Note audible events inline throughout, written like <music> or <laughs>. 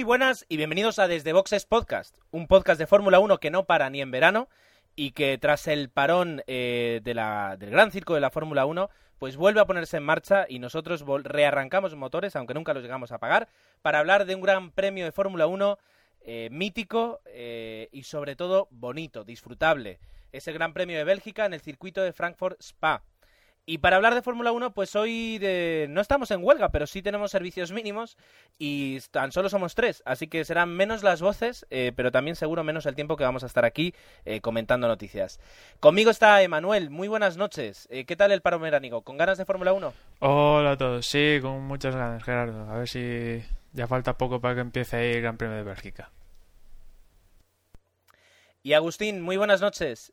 Muy buenas y bienvenidos a Desde Boxes Podcast, un podcast de Fórmula 1 que no para ni en verano y que tras el parón eh, del gran circo de la Fórmula 1, pues vuelve a ponerse en marcha y nosotros rearrancamos motores, aunque nunca los llegamos a pagar, para hablar de un gran premio de Fórmula 1 eh, mítico eh, y sobre todo bonito, disfrutable. Es el Gran Premio de Bélgica en el circuito de Frankfurt Spa. Y para hablar de Fórmula 1, pues hoy de... no estamos en huelga, pero sí tenemos servicios mínimos y tan solo somos tres, así que serán menos las voces, eh, pero también seguro menos el tiempo que vamos a estar aquí eh, comentando noticias. Conmigo está Emanuel, muy buenas noches. Eh, ¿Qué tal el paro meránico? ¿Con ganas de Fórmula 1? Hola a todos, sí, con muchas ganas, Gerardo. A ver si ya falta poco para que empiece ahí el Gran Premio de Bélgica. Y Agustín, muy buenas noches.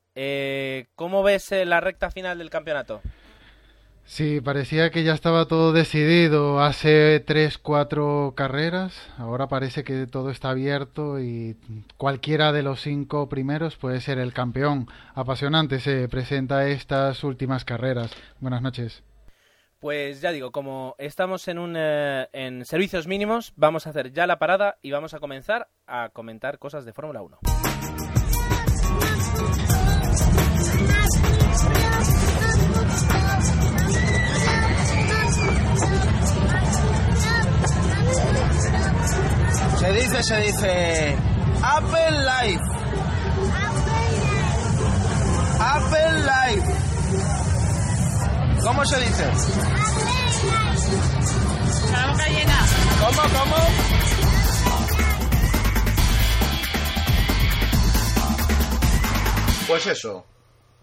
¿Cómo ves la recta final del campeonato? Sí, parecía que ya estaba todo decidido hace tres, cuatro carreras. Ahora parece que todo está abierto y cualquiera de los cinco primeros puede ser el campeón. Apasionante se presenta estas últimas carreras. Buenas noches. Pues ya digo, como estamos en, un, eh, en servicios mínimos, vamos a hacer ya la parada y vamos a comenzar a comentar cosas de Fórmula 1. Se dice, se dice Apple Life. Apple Life. ¿Cómo se dice? La boca llena. ¿Cómo, cómo? Pues eso,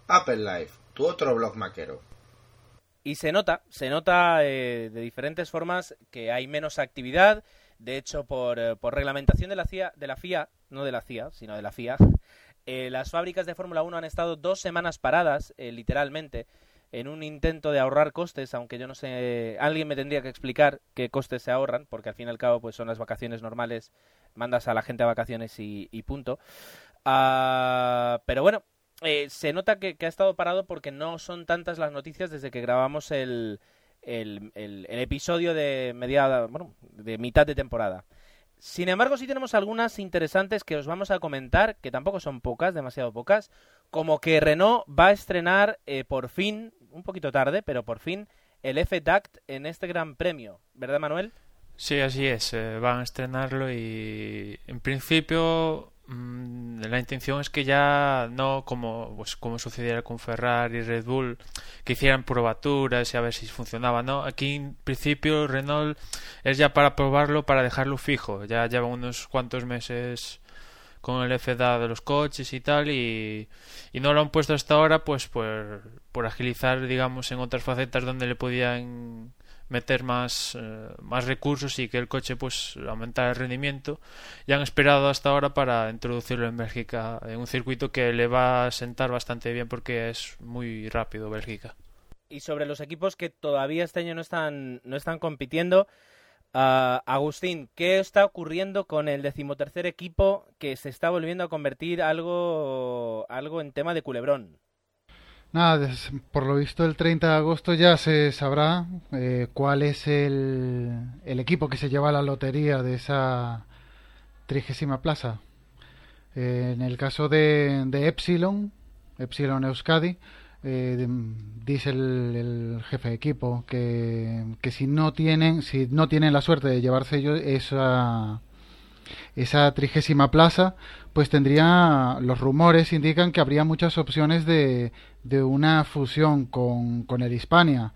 Apple Life, tu otro blog maquero. Y se nota, se nota eh, de diferentes formas que hay menos actividad, de hecho, por, eh, por reglamentación de la, CIA, de la FIA, no de la CIA, sino de la FIA, eh, las fábricas de Fórmula 1 han estado dos semanas paradas, eh, literalmente, en un intento de ahorrar costes, aunque yo no sé, alguien me tendría que explicar qué costes se ahorran, porque al fin y al cabo pues son las vacaciones normales, mandas a la gente a vacaciones y, punto. Ah, pero bueno, se nota que, ha estado parado porque no son tantas las noticias desde que grabamos el, el, el, episodio de mediada, bueno, de mitad de temporada. Sin embargo, sí tenemos algunas interesantes que os vamos a comentar, que tampoco son pocas, demasiado pocas, como que Renault va a estrenar eh, por fin, un poquito tarde, pero por fin, el F-Duct en este gran premio, ¿verdad Manuel? Sí, así es, eh, van a estrenarlo y en principio la intención es que ya no como pues como sucediera con Ferrari y Red Bull que hicieran probaturas y a ver si funcionaba no aquí en principio Renault es ya para probarlo para dejarlo fijo. Ya llevan unos cuantos meses con el FDA de los coches y tal y, y no lo han puesto hasta ahora pues por, por agilizar digamos en otras facetas donde le podían meter más, eh, más recursos y que el coche pues aumentara el rendimiento. Y han esperado hasta ahora para introducirlo en Bélgica en un circuito que le va a sentar bastante bien porque es muy rápido Bélgica. Y sobre los equipos que todavía este año no están no están compitiendo uh, Agustín qué está ocurriendo con el decimotercer equipo que se está volviendo a convertir algo algo en tema de culebrón Nada, por lo visto el 30 de agosto ya se sabrá eh, cuál es el, el, equipo que se lleva la lotería de esa trigésima plaza. Eh, en el caso de, de Epsilon, Epsilon Euskadi, eh, dice el, el, jefe de equipo que, que, si no tienen si no tienen la suerte de llevarse ellos esa esa trigésima plaza, pues tendría, los rumores indican que habría muchas opciones de, de una fusión con, con el Hispania,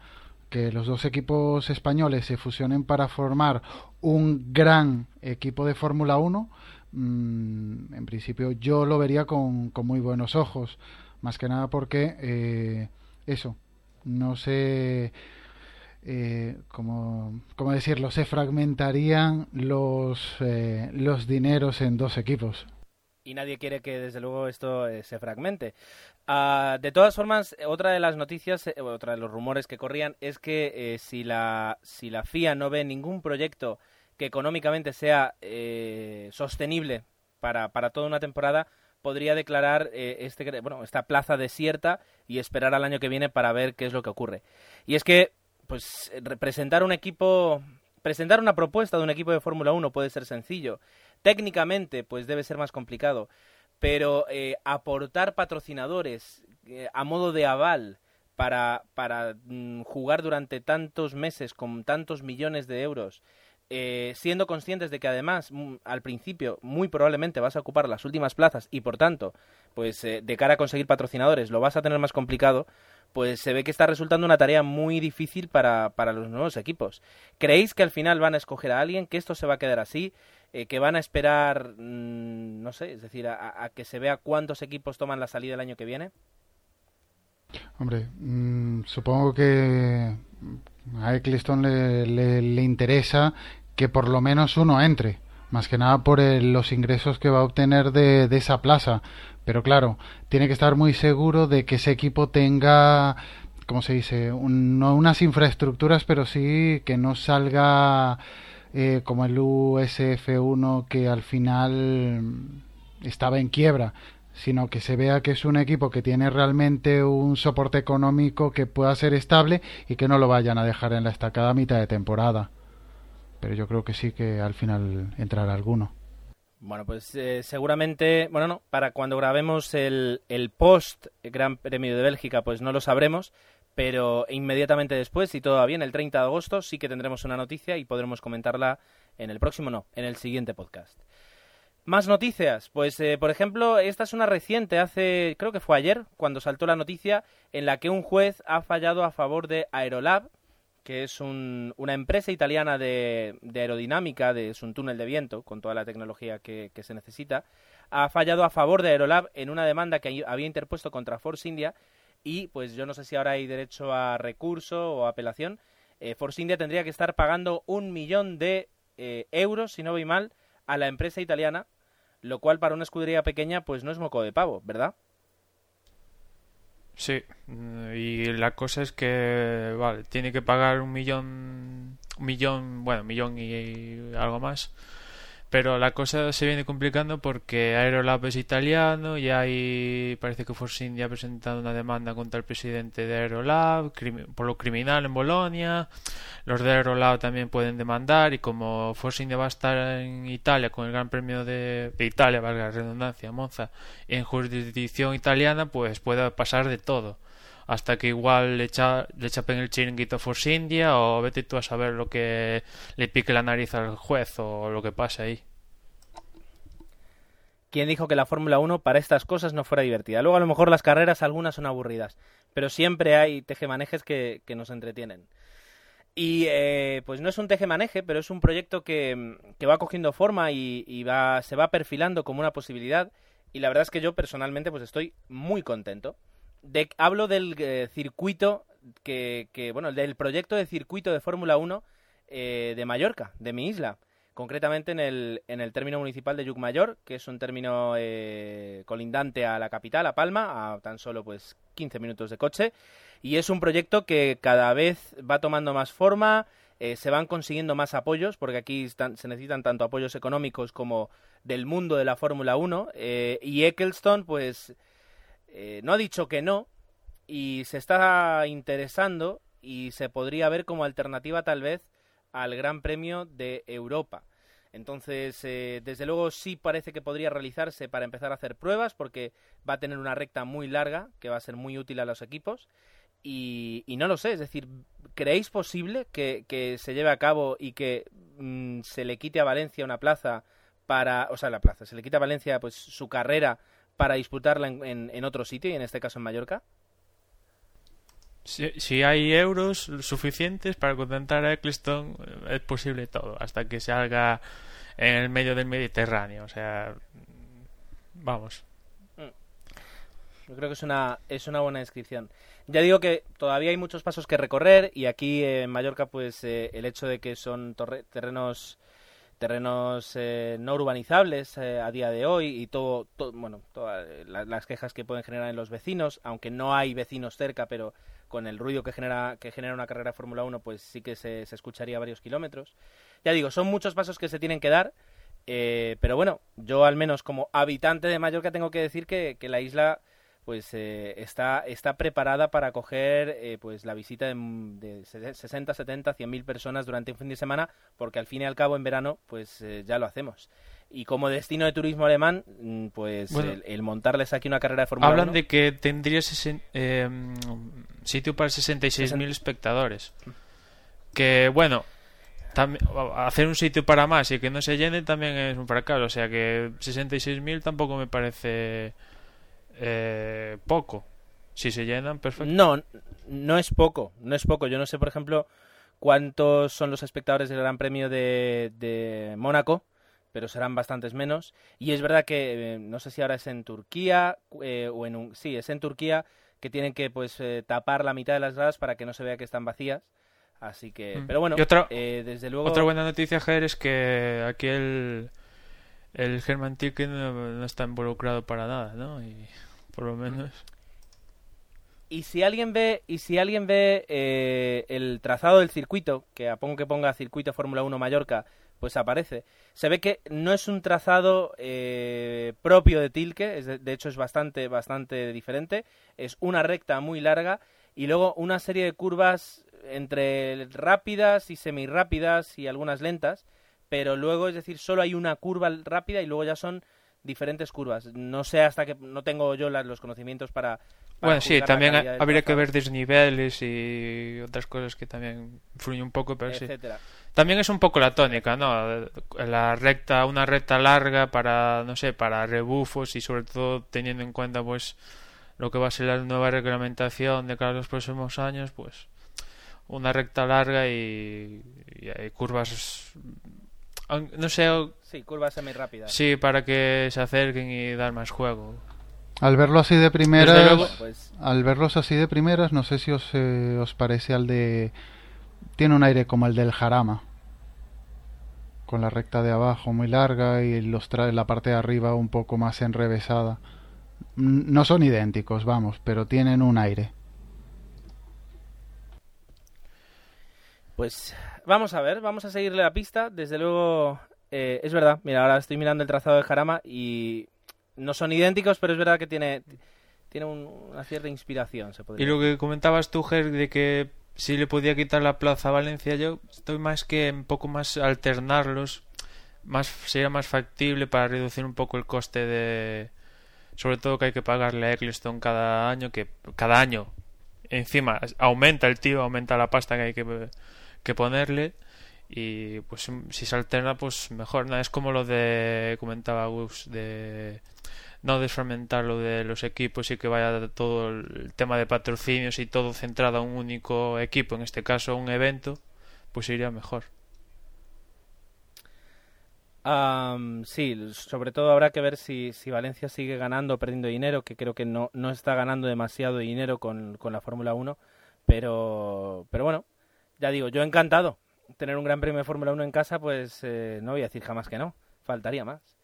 que los dos equipos españoles se fusionen para formar un gran equipo de Fórmula 1, mm, en principio yo lo vería con, con, muy buenos ojos, más que nada porque eh, eso, no sé eh, como, decirlo, se fragmentarían los, eh, los dineros en dos equipos. Y nadie quiere que, desde luego, esto eh, se fragmente. Ah, de todas formas, otra de las noticias, otra de los rumores que corrían es que si, la, si la FIA no ve ningún proyecto que económicamente sea sostenible para, para toda una temporada, podría declarar este, bueno, esta plaza desierta y esperar al año que viene para ver qué es lo que ocurre. Y es que pues representar un equipo presentar una propuesta de un equipo de Fórmula 1 puede ser sencillo. Técnicamente, pues debe ser más complicado. Pero eh, aportar patrocinadores eh, a modo de aval para, para mm, jugar durante tantos meses con tantos millones de euros eh, siendo conscientes de que además mm, al principio muy probablemente vas a ocupar las últimas plazas y por tanto pues eh, de cara a conseguir patrocinadores lo vas a tener más complicado pues se ve que está resultando una tarea muy difícil para, para los nuevos equipos ¿creéis que al final van a escoger a alguien que esto se va a quedar así eh, que van a esperar mm, no sé es decir a, que se vea cuántos equipos toman la salida el año que viene Hombre, mm, supongo que a Eccleston le, le, interesa que por lo menos uno entre, más que nada por los ingresos que va a obtener de, esa plaza. Pero claro, tiene que estar muy seguro de que ese equipo tenga, ¿cómo se dice? no unas infraestructuras, pero sí que no salga eh, como el USF1 que al final estaba en quiebra sino que se vea que es un equipo que tiene realmente un soporte económico que pueda ser estable y que no lo vayan a dejar en la estacada mitad de temporada. Pero yo creo que sí que al final entrará alguno. Bueno, pues eh, seguramente, bueno, no, para cuando grabemos el, el post Gran Premio de Bélgica, pues no lo sabremos, pero inmediatamente después, si todo va bien, el 30 de agosto, sí que tendremos una noticia y podremos comentarla en el próximo, no, en el siguiente podcast. Más noticias. Pues, eh, por ejemplo, esta es una reciente, hace, creo que fue ayer, cuando saltó la noticia en la que un juez ha fallado a favor de Aerolab, que es una empresa italiana de, aerodinámica, de, es un túnel de viento, con toda la tecnología que, se necesita, ha fallado a favor de Aerolab en una demanda que había interpuesto contra Force India y, pues yo no sé si ahora hay derecho a recurso o apelación, eh, Force India tendría que estar pagando un millón de eh, euros, si no voy mal, a la empresa italiana lo cual para una escudería pequeña pues no es moco de pavo, ¿verdad? Sí, y la cosa es que, vale, tiene que pagar un millón, un millón, bueno, un millón y algo más pero la cosa se viene complicando porque Aerolab es italiano y hay, parece que Force India ha presentado una demanda contra el presidente de Aerolab por lo criminal en Bolonia. Los de Aerolab también pueden demandar y como Force India va a estar en Italia con el Gran Premio de, Italia, valga la redundancia, Monza, en jurisdicción italiana, pues puede pasar de todo hasta que igual le, echa, le chapen el chiringuito a Force India o vete tú a saber lo que le pique la nariz al juez o lo que pase ahí. ¿Quién dijo que la Fórmula 1 para estas cosas no fuera divertida? Luego a lo mejor las carreras algunas son aburridas, pero siempre hay tejemanejes que, que nos entretienen. Y eh, pues no es un tejemaneje, pero es un proyecto que, que va cogiendo forma y, y va, se va perfilando como una posibilidad. Y la verdad es que yo personalmente pues estoy muy contento hablo del eh, circuito que, bueno, del proyecto de circuito de Fórmula 1 eh, de Mallorca, de mi isla. Concretamente en el, en el término municipal de Yucmayor, que es un término eh, colindante a la capital, a Palma, a tan solo pues 15 minutos de coche. Y es un proyecto que cada vez va tomando más forma, se van consiguiendo más apoyos, porque aquí se necesitan tanto apoyos económicos como del mundo de la Fórmula 1. y Eccleston, pues eh, no ha dicho que no y se está interesando y se podría ver como alternativa tal vez al Gran Premio de Europa. Entonces, eh, desde luego sí parece que podría realizarse para empezar a hacer pruebas porque va a tener una recta muy larga que va a ser muy útil a los equipos. Y, no lo sé, es decir, ¿creéis posible que, se lleve a cabo y que mm, se le quite a Valencia una plaza para, o sea, la plaza, se le quite a Valencia pues su carrera para disputarla en, en, otro sitio y en este caso en Mallorca? Si, hay euros suficientes para contentar a Eccleston, eh, es posible todo, hasta que se haga en el medio del Mediterráneo. O sea, vamos. Yo creo que es una, es una buena descripción. Ya digo que todavía hay muchos pasos que recorrer y aquí en Mallorca, pues eh, el hecho de que son terrenos terrenos eh, no urbanizables eh, a día de hoy y todo, bueno todas las quejas que pueden generar en los vecinos aunque no hay vecinos cerca pero con el ruido que genera que genera una carrera Fórmula 1 pues sí que se, se, escucharía varios kilómetros. Ya digo son muchos pasos que se tienen que dar eh, pero bueno yo al menos como habitante de Mallorca tengo que decir que, que la isla pues eh, está, está preparada para acoger eh, pues la visita de, de 60, 70, 100 mil personas durante un fin de semana, porque al fin y al cabo en verano pues eh, ya lo hacemos. Y como destino de turismo alemán, mm, pues Bueno. el, el montarles aquí una carrera de Fórmula Hablan 1, de que tendría sesen- eh, sitio para 66.000 espectadores. Que bueno, hacer un sitio para más y que no se llene también es un fracaso. O sea que 66.000 tampoco me parece eh, poco. Si se llenan, perfecto. No, no es poco, no es poco. Yo no sé, por ejemplo, cuántos son los espectadores del Gran Premio de, de Mónaco, pero serán bastantes menos. Y es verdad que, eh, no sé si ahora es en Turquía, eh, o en un... Sí, es en Turquía, que tienen que pues eh, tapar la mitad de las gradas para que no se vea que están vacías. Así que... Mm. Pero bueno, otra- desde luego... Otra buena noticia, Ger, es que aquí el, el German Ticket no, no está involucrado para nada, ¿no? Y por lo menos... Y si alguien ve, y si alguien ve eh, el trazado del circuito, que a pongo que ponga circuito Fórmula 1 Mallorca, pues aparece. Se ve que no es un trazado eh, propio de Tilke, es de, hecho es bastante, bastante diferente. Es una recta muy larga y luego una serie de curvas entre rápidas y semirápidas y algunas lentas, pero luego, es decir, solo hay una curva rápida y luego ya son diferentes curvas. No sé hasta que no tengo yo las- los conocimientos para, para Bueno, sí, la también habría que ver desniveles y otras cosas que también influyen un poco, pero sí. También es un poco la tónica, ¿no? La recta, una recta larga para, no sé, para rebufos y sobre todo teniendo en cuenta, pues, lo que va a ser la nueva reglamentación de cara a los próximos años, pues, una recta larga y, curvas, no sé, Sí, curvas semirápidas. sí, para que se acerquen y dar más juego. Al verlo así de primeras, luego- Pues al verlos así de primeras, no sé si os, eh, os parece al de... Tiene un aire como el del Jarama. Con la recta de abajo muy larga y los tra- la parte de arriba un poco más enrevesada. No son idénticos, vamos, pero tienen un aire. Pues vamos a ver, vamos a seguirle la pista. Desde luego, eh, es verdad. Mira, ahora estoy mirando el trazado de Jarama y no son idénticos, pero es verdad que tiene, tiene un- una cierta inspiración, se podría Y lo que comentabas tú, Ger, de que si le podía quitar la plaza a Valencia, yo estoy más que un poco más alternarlos, más sería más factible para reducir un poco el coste de, sobre todo que hay que pagarle a Eccleston cada año, que cada año encima aumenta el tío, aumenta la pasta que hay que, que ponerle y pues si se alterna pues mejor, nada es como lo de comentaba Gus de no desfragmentar lo de los equipos y que vaya todo el tema de patrocinios y todo centrado a un único equipo, en este caso un evento, pues iría mejor. Am, sí, sobre todo habrá que ver si, si Valencia sigue ganando o perdiendo dinero, que creo que no, no está ganando demasiado dinero con, con la Fórmula 1, pero, pero bueno, ya digo, yo encantado. Tener un gran premio de Fórmula 1 en casa, pues eh, no voy a decir jamás que no, faltaría más.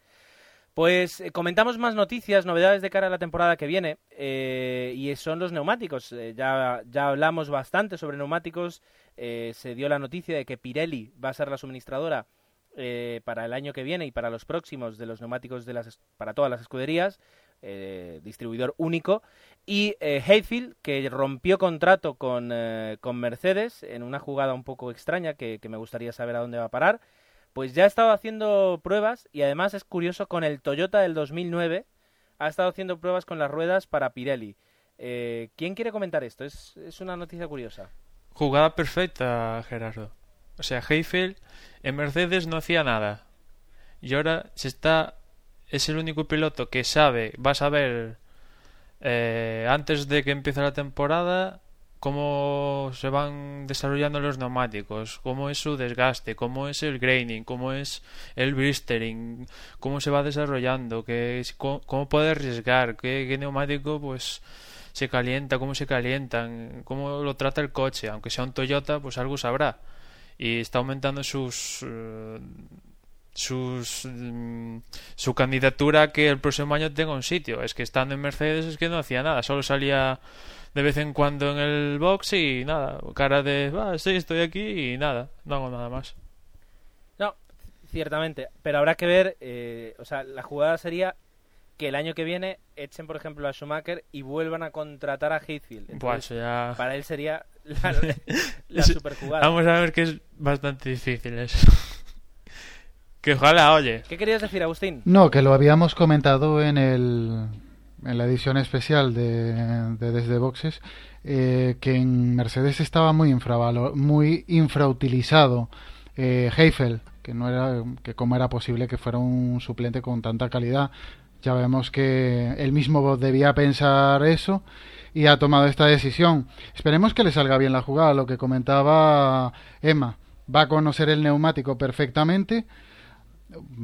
Pues eh, comentamos más noticias, novedades de cara a la temporada que viene, eh, y son los neumáticos. Eh, ya, ya hablamos bastante sobre neumáticos, eh, se dio la noticia de que Pirelli va a ser la suministradora eh, para el año que viene y para los próximos de los neumáticos de las, para todas las escuderías, eh, distribuidor único, y eh, Hayfield, que rompió contrato con, con Mercedes en una jugada un poco extraña que, que me gustaría saber a dónde va a parar, pues ya ha estado haciendo pruebas y además es curioso con el Toyota del 2009 ha estado haciendo pruebas con las ruedas para Pirelli. ¿Quién quiere comentar esto? Es, es una noticia curiosa. Jugada perfecta, Gerardo. O sea, Heifel en Mercedes no hacía nada. Y ahora se está. Es el único piloto que sabe, va a saber eh, antes de que empiece la temporada cómo se van desarrollando los neumáticos, cómo es su desgaste, cómo es el graining, cómo es el blistering, cómo se va desarrollando, qué, cómo puede arriesgar, qué, qué neumático pues se calienta, cómo se calientan, cómo lo trata el coche, aunque sea un Toyota, pues algo sabrá. Y está aumentando sus eh, sus mm, su candidatura que el próximo año tenga un sitio. Es que estando en Mercedes es que no hacía nada, solo salía de vez en cuando en el box y nada, cara de, ah, sí, estoy aquí y nada, no hago nada más. No, ciertamente, pero habrá que ver, eh, o sea, la jugada sería que el año que viene echen, por ejemplo, a Schumacher y vuelvan a contratar a Heathfield. Entonces, ya... Para él sería la, la <laughs> superjugada. Vamos a ver que es bastante difícil eso. que ojalá, oye. ¿Qué querías decir, Agustín? No, que lo habíamos comentado en el en la edición especial de, de Desde Boxes, eh, que en Mercedes estaba muy infravalo- muy infrautilizado eh, Heifel, que no era que cómo era posible que fuera un suplente con tanta calidad. Ya vemos que él mismo debía pensar eso y ha tomado esta decisión. Esperemos que le salga bien la jugada, lo que comentaba Emma. Va a conocer el neumático perfectamente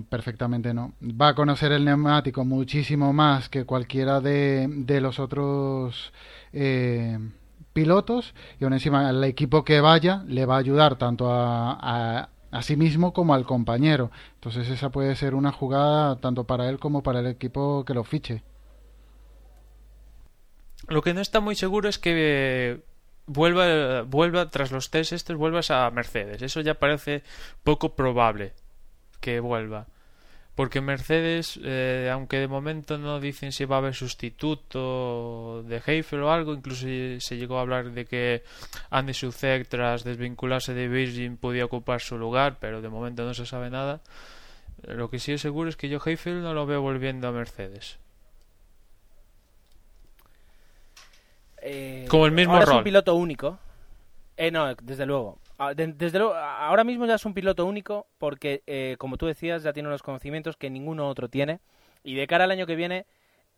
perfectamente no. Va a conocer el neumático muchísimo más que cualquiera de, de los otros eh, pilotos y aún encima el equipo que vaya le va a ayudar tanto a, a, a sí mismo como al compañero. Entonces esa puede ser una jugada tanto para él como para el equipo que lo fiche. Lo que no está muy seguro es que eh, vuelva, vuelva tras los test estos, vuelvas a Mercedes. Eso ya parece poco probable que vuelva. Porque Mercedes, eh, aunque de momento no dicen si va a haber sustituto de Heifel o algo, incluso se llegó a hablar de que Andy Sucek tras desvincularse de Virgin podía ocupar su lugar, pero de momento no se sabe nada. Lo que sí es seguro es que yo Heifel no lo veo volviendo a Mercedes. Eh, Como el mismo ahora es un piloto único. Eh, no, desde luego. Ah, de- Desde luego, ahora mismo ya es un piloto único porque, eh, como tú decías, ya tiene unos conocimientos que ninguno otro tiene. Y de cara al año que viene,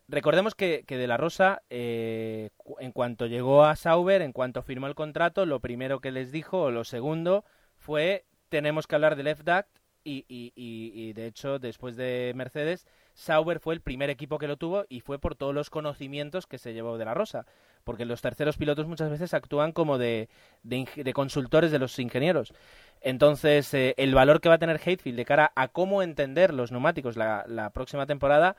recordemos que, que De La Rosa, eh, en cuanto llegó a Sauber, en cuanto firmó el contrato, lo primero que les dijo, o lo segundo, fue tenemos que hablar del FDAC y, y, y, de hecho, después de Mercedes, Sauber fue el primer equipo que lo tuvo y fue por todos los conocimientos que se llevó De La Rosa porque los terceros pilotos muchas veces actúan como de, de, de consultores de los ingenieros. Entonces, eh, el valor que va a tener Hatefield de cara a cómo entender los neumáticos la, la próxima temporada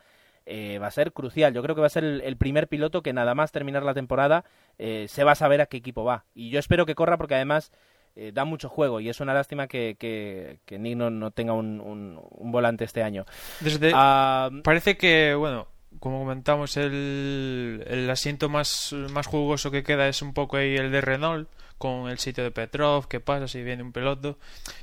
eh, va a ser crucial. Yo creo que va a ser el, el primer piloto que nada más terminar la temporada eh, se va a saber a qué equipo va. Y yo espero que corra porque además eh, da mucho juego y es una lástima que, que, que Nick no, no tenga un, un- un volante este año. Desde, Ah, Parece que, bueno, como comentamos, el, el asiento más, más jugoso que queda es un poco ahí el de Renault, con el sitio de Petrov, que pasa si viene un piloto.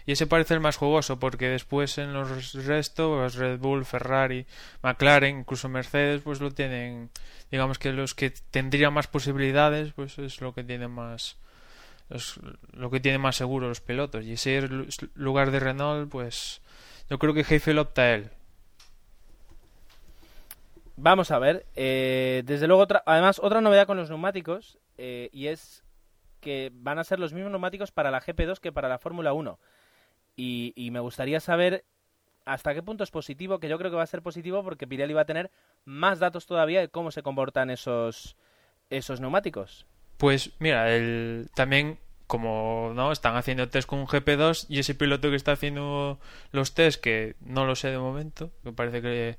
Y ese parece el más jugoso, porque después en los restos, pues Red Bull, Ferrari, McLaren, incluso Mercedes, pues lo tienen, digamos que los que tendrían más posibilidades, pues es lo que tienen más. Los- lo que tiene más seguro los pilotos. Y ese lugar de Renault, pues yo creo que Heifel opta a él. Vamos a ver. eh, desde luego, otra, además, otra novedad con los neumáticos eh, y es que van a ser los mismos neumáticos para la GP2 que para la Fórmula 1. Y, y me gustaría saber hasta qué punto es positivo, que yo creo que va a ser positivo porque Pirelli va a tener más datos todavía de cómo se comportan esos, esos neumáticos. Pues mira, el, también como no están haciendo test con un GP2 y ese piloto que está haciendo los test que no lo sé de momento, que parece que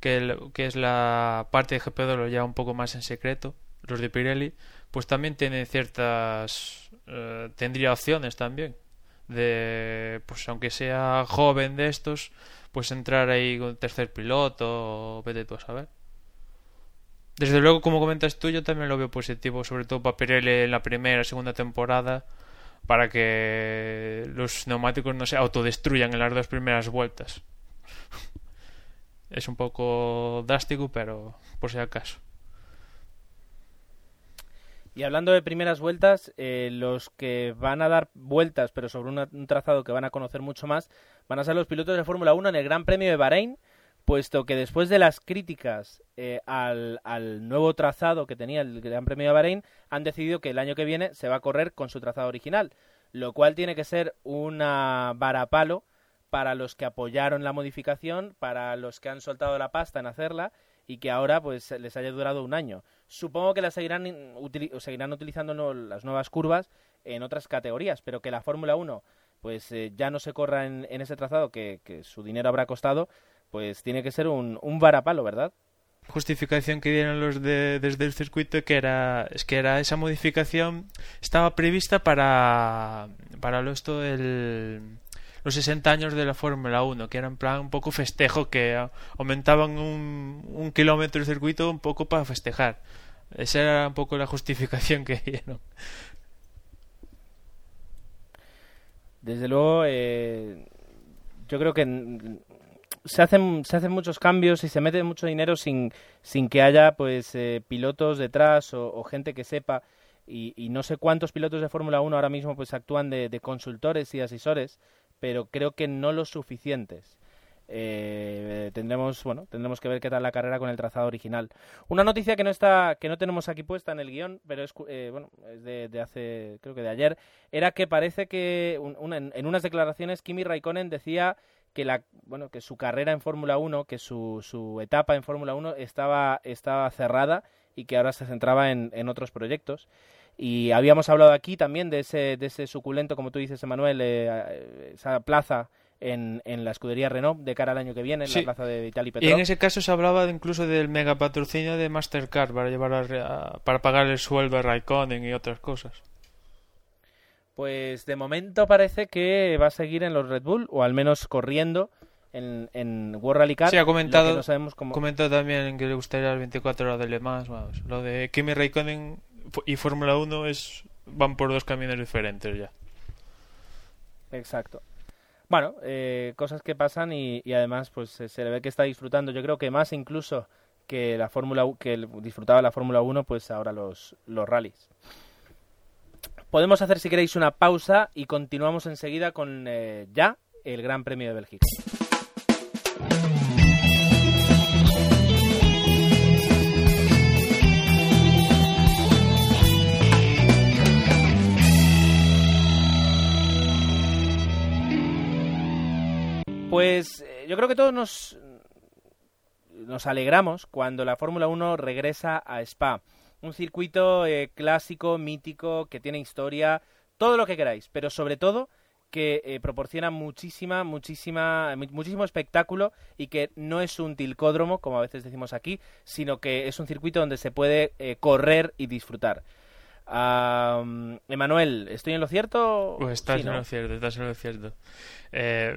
que, es la parte de GP2 lo lleva un poco más en secreto, los de Pirelli, pues también tiene ciertas eh, tendría opciones también de pues aunque sea joven de estos, pues entrar ahí con tercer piloto o vete tú a saber. Desde luego, como comentas tú, yo también lo veo positivo, sobre todo para Pirelli en la primera, segunda temporada, para que los neumáticos no se autodestruyan en las dos primeras vueltas. Es un poco drástico, pero por si acaso. Y hablando de primeras vueltas, eh, los que van a dar vueltas, pero sobre un trazado que van a conocer mucho más, van a ser los pilotos de Fórmula 1 en el Gran Premio de Bahrein, puesto que después de las críticas eh, al, nuevo trazado que tenía el Gran Premio de Bahrein, han decidido que el año que viene se va a correr con su trazado original, lo cual tiene que ser una varapalo para los que apoyaron la modificación, para los que han soltado la pasta en hacerla y que ahora pues les haya durado un año. Supongo que la seguirán, seguirán utilizando las nuevas curvas en otras categorías, pero que la Fórmula 1 pues eh, ya no se corra en, en ese trazado que, que su dinero habrá costado, pues tiene que ser un, un varapalo, ¿verdad? Justificación que dieron los de, desde el circuito que era es que era esa modificación estaba prevista para para lo esto del los 60 años de la Fórmula 1, que era en plan un poco festejo, que aumentaban un, un kilómetro el circuito un poco para festejar. Esa era un poco la justificación que dieron. Desde luego, eh, yo creo que se hacen, se hacen muchos cambios y se mete mucho dinero sin, sin que haya pues eh, pilotos detrás o, gente que sepa. Y, no sé cuántos pilotos de Fórmula 1 ahora mismo pues actúan de, de, consultores y asesores, pero creo que no los suficientes. Eh, tendremos bueno tendremos que ver qué tal la carrera con el trazado original una noticia que no está que no tenemos aquí puesta en el guion pero es eh, bueno es de, hace creo que de ayer era que parece que en, unas declaraciones Kimi Raikkonen decía que la bueno que su carrera en Fórmula 1 que su, su etapa en Fórmula 1 estaba estaba cerrada y que ahora se centraba en, en otros proyectos y habíamos hablado aquí también de ese, de ese suculento, como tú dices, Emanuel, eh, esa plaza en, en, la escudería Renault de cara al año que viene, en la plaza de Vitali Petrov. Y en ese caso se hablaba incluso del mega patrocinio de Mastercard para llevar para pagar el sueldo a Raikkonen y otras cosas. Pues de momento parece que va a seguir en los Red Bull, o al menos corriendo en, en World Rally Car. Sí, ha comentado, no sabemos cómo... comentado también que le gustaría las 24 horas de Le Mans. lo de Kimi Raikkonen y Fórmula 1 es van por dos caminos diferentes ya. Exacto. Bueno, eh, cosas que pasan y, además pues se le ve que está disfrutando. Yo creo que más incluso que la Fórmula que disfrutaba la Fórmula 1, pues ahora los, los rallies. Podemos hacer si queréis una pausa y continuamos enseguida con eh, ya el Gran Premio de Bélgica. Pues eh, yo creo que todos nos, nos alegramos cuando la Fórmula 1 regresa a Spa. Un circuito eh, clásico, mítico, que tiene historia, todo lo que queráis, pero sobre todo que eh, proporciona muchísima, muchísima, muchísimo espectáculo y que no es un tilcódromo, como a veces decimos aquí, sino que es un circuito donde se puede correr y disfrutar. Emanuel, ¿estoy en lo cierto? Pues estás en lo cierto, estás en lo cierto. Eh,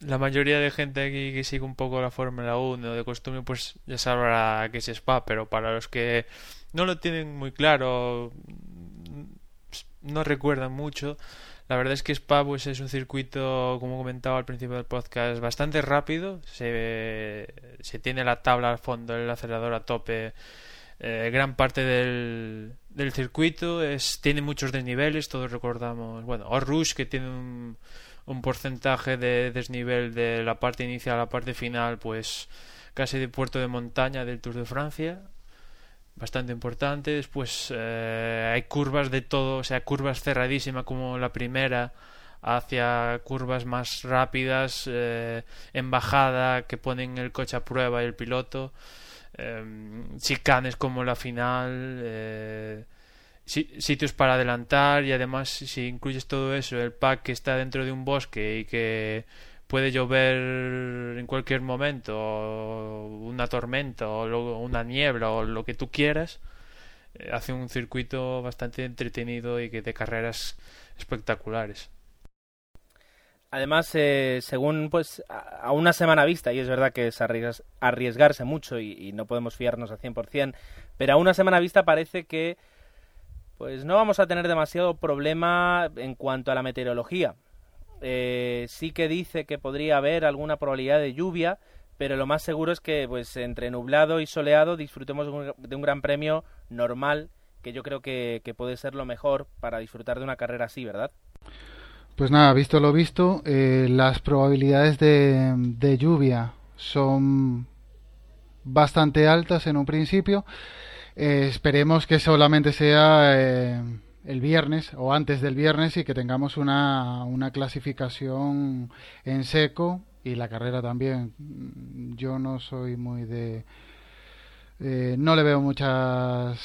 la mayoría de gente aquí que sigue un poco la Fórmula 1 de costumbre, pues ya sabrá que es Spa, pero para los que no lo tienen muy claro, no recuerdan mucho, la verdad es que Spa pues, es un circuito, como comentaba al principio del podcast, bastante rápido, se, se tiene la tabla al fondo, el acelerador a tope. Eh, gran parte del, del circuito es, tiene muchos desniveles, todos recordamos, bueno, Rush que tiene un, un porcentaje de desnivel de la parte inicial a la parte final, pues casi de puerto de montaña del Tour de Francia, bastante importante. Después eh, hay curvas de todo, o sea, curvas cerradísimas como la primera, hacia curvas más rápidas, eh, en bajada, que ponen el coche a prueba y el piloto. Eh, chicanes como la final. Sitios para adelantar y además si incluyes todo eso, el pack que está dentro de un bosque y que puede llover en cualquier momento, o una tormenta o una niebla o lo que tú quieras, eh, hace un circuito bastante entretenido y que de carreras espectaculares. Además, eh, según pues a, una semana vista, y es verdad que es arriesgarse mucho y, y no podemos fiarnos al 100%, pero a una semana vista parece que pues no vamos a tener demasiado problema en cuanto a la meteorología. Eh, sí que dice que podría haber alguna probabilidad de lluvia, pero lo más seguro es que pues entre nublado y soleado disfrutemos de un, gran premio normal, que yo creo que, puede ser lo mejor para disfrutar de una carrera así, ¿verdad? Pues nada, visto lo visto, eh, las probabilidades de, de lluvia son bastante altas en un principio eh, esperemos que solamente sea eh, el viernes o antes del viernes y que tengamos una, una clasificación en seco y la carrera también. Yo no soy muy de... Eh, no le veo muchas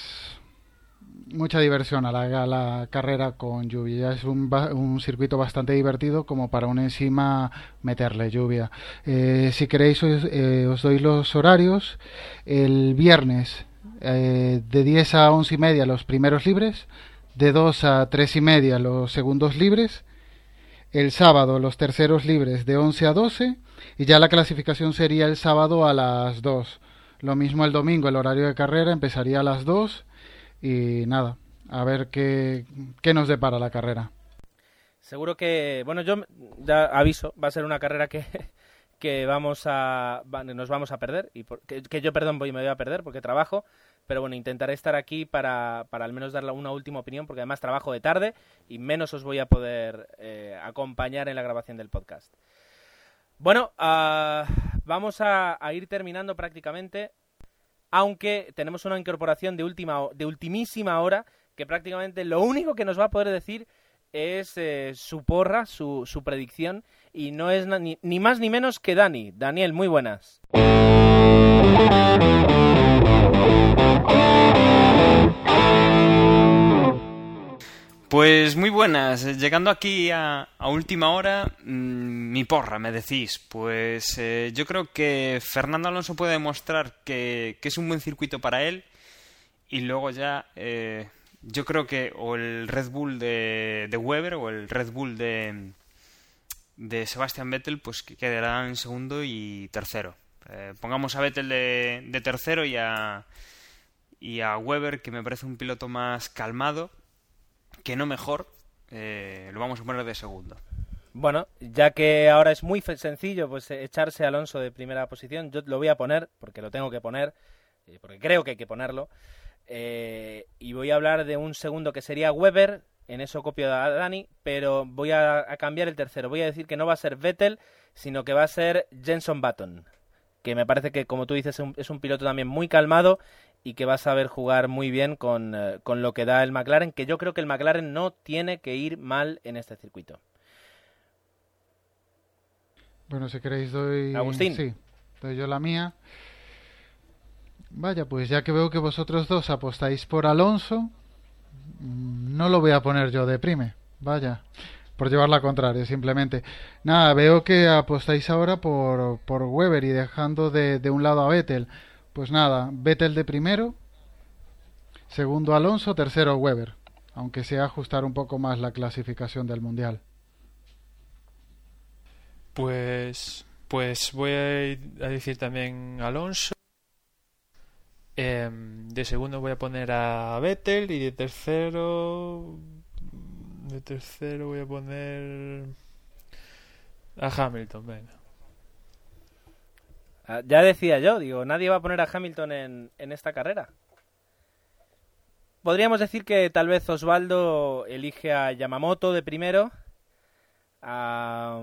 mucha diversión a la, la, carrera con lluvia. Es un, un, circuito bastante divertido como para un encima meterle lluvia. si queréis os, os, doy los horarios. El viernes eh, de 10 a 11 y media los primeros libres, de 2 a 3 y media los segundos libres, El sábado los terceros libres de 11 a 12 y ya la clasificación sería el sábado a las 2. Lo mismo el domingo, el horario de carrera empezaría a las 2 y nada, a ver qué, qué nos depara la carrera. Seguro que, bueno, yo ya aviso, va a ser una carrera que, que vamos a, nos vamos a perder, y que, yo, perdón, voy, me voy a perder porque trabajo, pero bueno, intentaré estar aquí para, para al menos darle una última opinión, porque además trabajo de tarde y menos os voy a poder eh, acompañar en la grabación del podcast. Bueno, uh, vamos a, a, ir terminando prácticamente, aunque tenemos una incorporación de, última, de ultimísima hora, que prácticamente lo único que nos va a poder decir es eh, su porra, su, su, predicción, y no es ni, ni, más ni menos que Dani. Daniel, muy buenas. Pues muy buenas, llegando aquí a, última hora, mmm, mi porra, me decís. Pues eh, yo creo que Fernando Alonso puede demostrar que, que, es un buen circuito para él y luego ya eh, yo creo que o el Red Bull de, de Weber o el Red Bull de, de Sebastian Vettel pues que quedará en segundo y tercero. Eh, pongamos a Vettel de, tercero y a, y a Weber que me parece un piloto más calmado, que no mejor, eh, lo vamos a poner de segundo. Bueno, ya que ahora es muy sencillo pues echarse a Alonso de primera posición, yo lo voy a poner porque lo tengo que poner, eh, porque creo que hay que ponerlo. Eh, y voy a hablar de un segundo que sería Weber, en eso copio a Dani, pero voy a, a, cambiar el tercero. Voy a decir que no va a ser Vettel, sino que va a ser Jenson Button, que me parece que, como tú dices, es un, es un piloto también muy calmado y que va a saber jugar muy bien con, uh, con lo que da el McLaren, que yo creo que el McLaren no tiene que ir mal en este circuito. Bueno, si queréis doy... Agustín. Sí, doy yo la mía. Vaya, pues ya que veo que vosotros dos apostáis por Alonso, no lo voy a poner yo de prime. Vaya, por llevar la contraria, simplemente. Nada, veo que apostáis ahora por, por Weber y dejando de, de un lado a Vettel. Pues nada, Vettel de primero, segundo Alonso, tercero Weber. Aunque sea ajustar un poco más la clasificación del mundial. Pues, pues voy a decir también Alonso. Eh, de segundo voy a poner a Vettel y de tercero de tercero voy a poner a Hamilton, venga. Ah, ya decía yo, digo, nadie va a poner a Hamilton en, en esta carrera. Podríamos decir que tal vez Osvaldo elige a Yamamoto de primero, a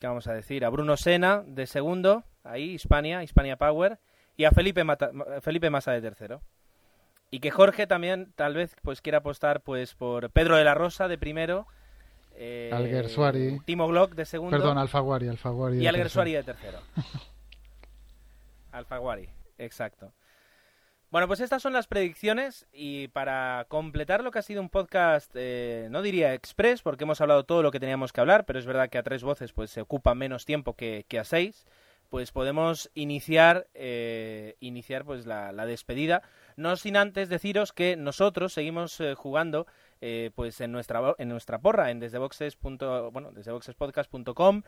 ¿qué vamos a decir? A Bruno Sena de segundo, ahí Hispania, Hispania Power y a Felipe, Mata, Felipe Massa de tercero. Y que Jorge también tal vez pues quiera apostar pues por Pedro de la Rosa de primero, eh, Alguersuari, Timo Glock de segundo, perdón, Alfaguari, Alfaguari y Alguersuari de tercero. Alfaguari, exacto. Bueno, pues estas son las predicciones y para completar lo que ha sido un podcast, eh, no diría express, porque hemos hablado todo lo que teníamos que hablar, pero es verdad que a tres voces pues se ocupa menos tiempo que, que a seis pues podemos iniciar, eh, iniciar pues la, despedida. No sin antes deciros que nosotros seguimos eh, jugando eh, pues en nuestra en nuestra porra en desdeboxes. bueno desde boxespodcast.com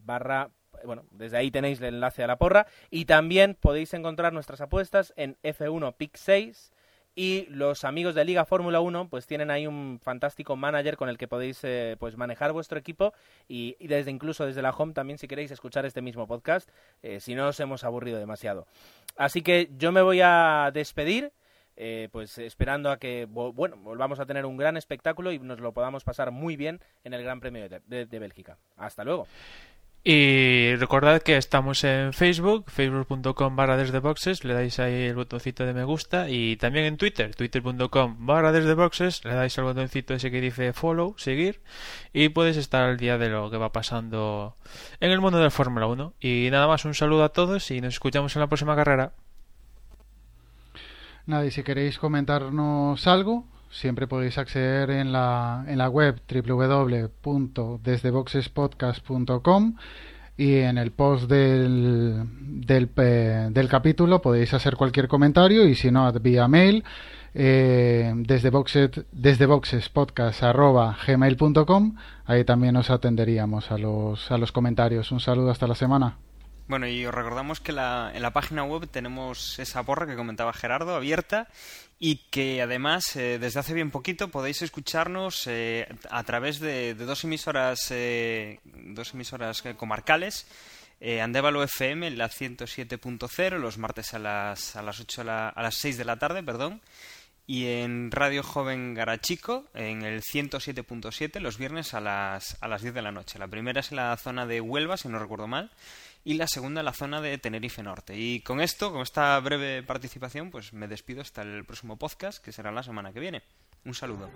barra bueno desde ahí tenéis el enlace a la porra y también podéis encontrar nuestras apuestas en F1 Pick 6 y los amigos de Liga Fórmula 1 pues tienen ahí un fantástico manager con el que podéis eh, pues manejar vuestro equipo y, desde incluso desde la home también si queréis escuchar este mismo podcast eh, si no os hemos aburrido demasiado. Así que yo me voy a despedir eh, pues esperando a que bueno volvamos a tener un gran espectáculo y nos lo podamos pasar muy bien en el Gran Premio de Bélgica. Hasta luego y recordad que estamos en Facebook, facebook.com barra desde boxes, le dais ahí el botoncito de me gusta y también en Twitter, twitter.com barra desde boxes, le dais al botoncito ese que dice follow, seguir y puedes estar al día de lo que va pasando en el mundo de la Fórmula 1. Y nada más, un saludo a todos y nos escuchamos en la próxima carrera. Nada, y si queréis comentarnos algo, siempre podéis acceder en la, en la web www.desdeboxespodcast.com y en el post del, del, del capítulo podéis hacer cualquier comentario y si no, vía mail eh, desde, boxet, desde ahí también os atenderíamos a los, a los comentarios. Un saludo hasta la semana. Bueno, y os recordamos que la, en la página web tenemos esa porra que comentaba Gerardo abierta y que además eh, desde hace bien poquito podéis escucharnos eh, a través de, de dos emisoras eh, dos emisoras comarcales eh, Andévalo FM la 107.0 los martes a las a las 8 a, la- a las 6 de la tarde perdón y en Radio Joven Garachico en el 107.7 los viernes a las, a las 10 de la noche. La primera es en la zona de Huelva, si no recuerdo mal, y la segunda en la zona de Tenerife Norte. Y con esto, con esta breve participación, pues me despido hasta el próximo podcast, que será la semana que viene. Un saludo.